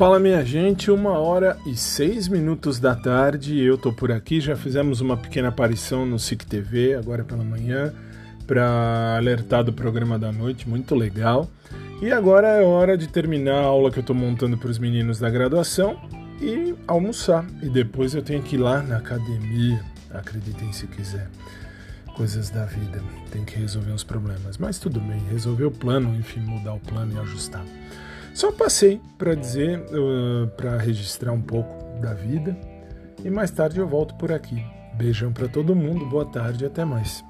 Fala minha gente, uma hora e seis minutos da tarde, eu tô por aqui, já fizemos uma pequena aparição no SIC TV, agora pela manhã, para alertar do programa da noite, muito legal. E agora é hora de terminar a aula que eu tô montando para os meninos da graduação e almoçar. E depois eu tenho que ir lá na academia, acreditem se quiser. Coisas da vida, tem que resolver uns problemas. Mas tudo bem, resolver o plano, enfim, mudar o plano e ajustar. Só passei para dizer, uh, para registrar um pouco da vida e mais tarde eu volto por aqui. Beijão para todo mundo, boa tarde até mais.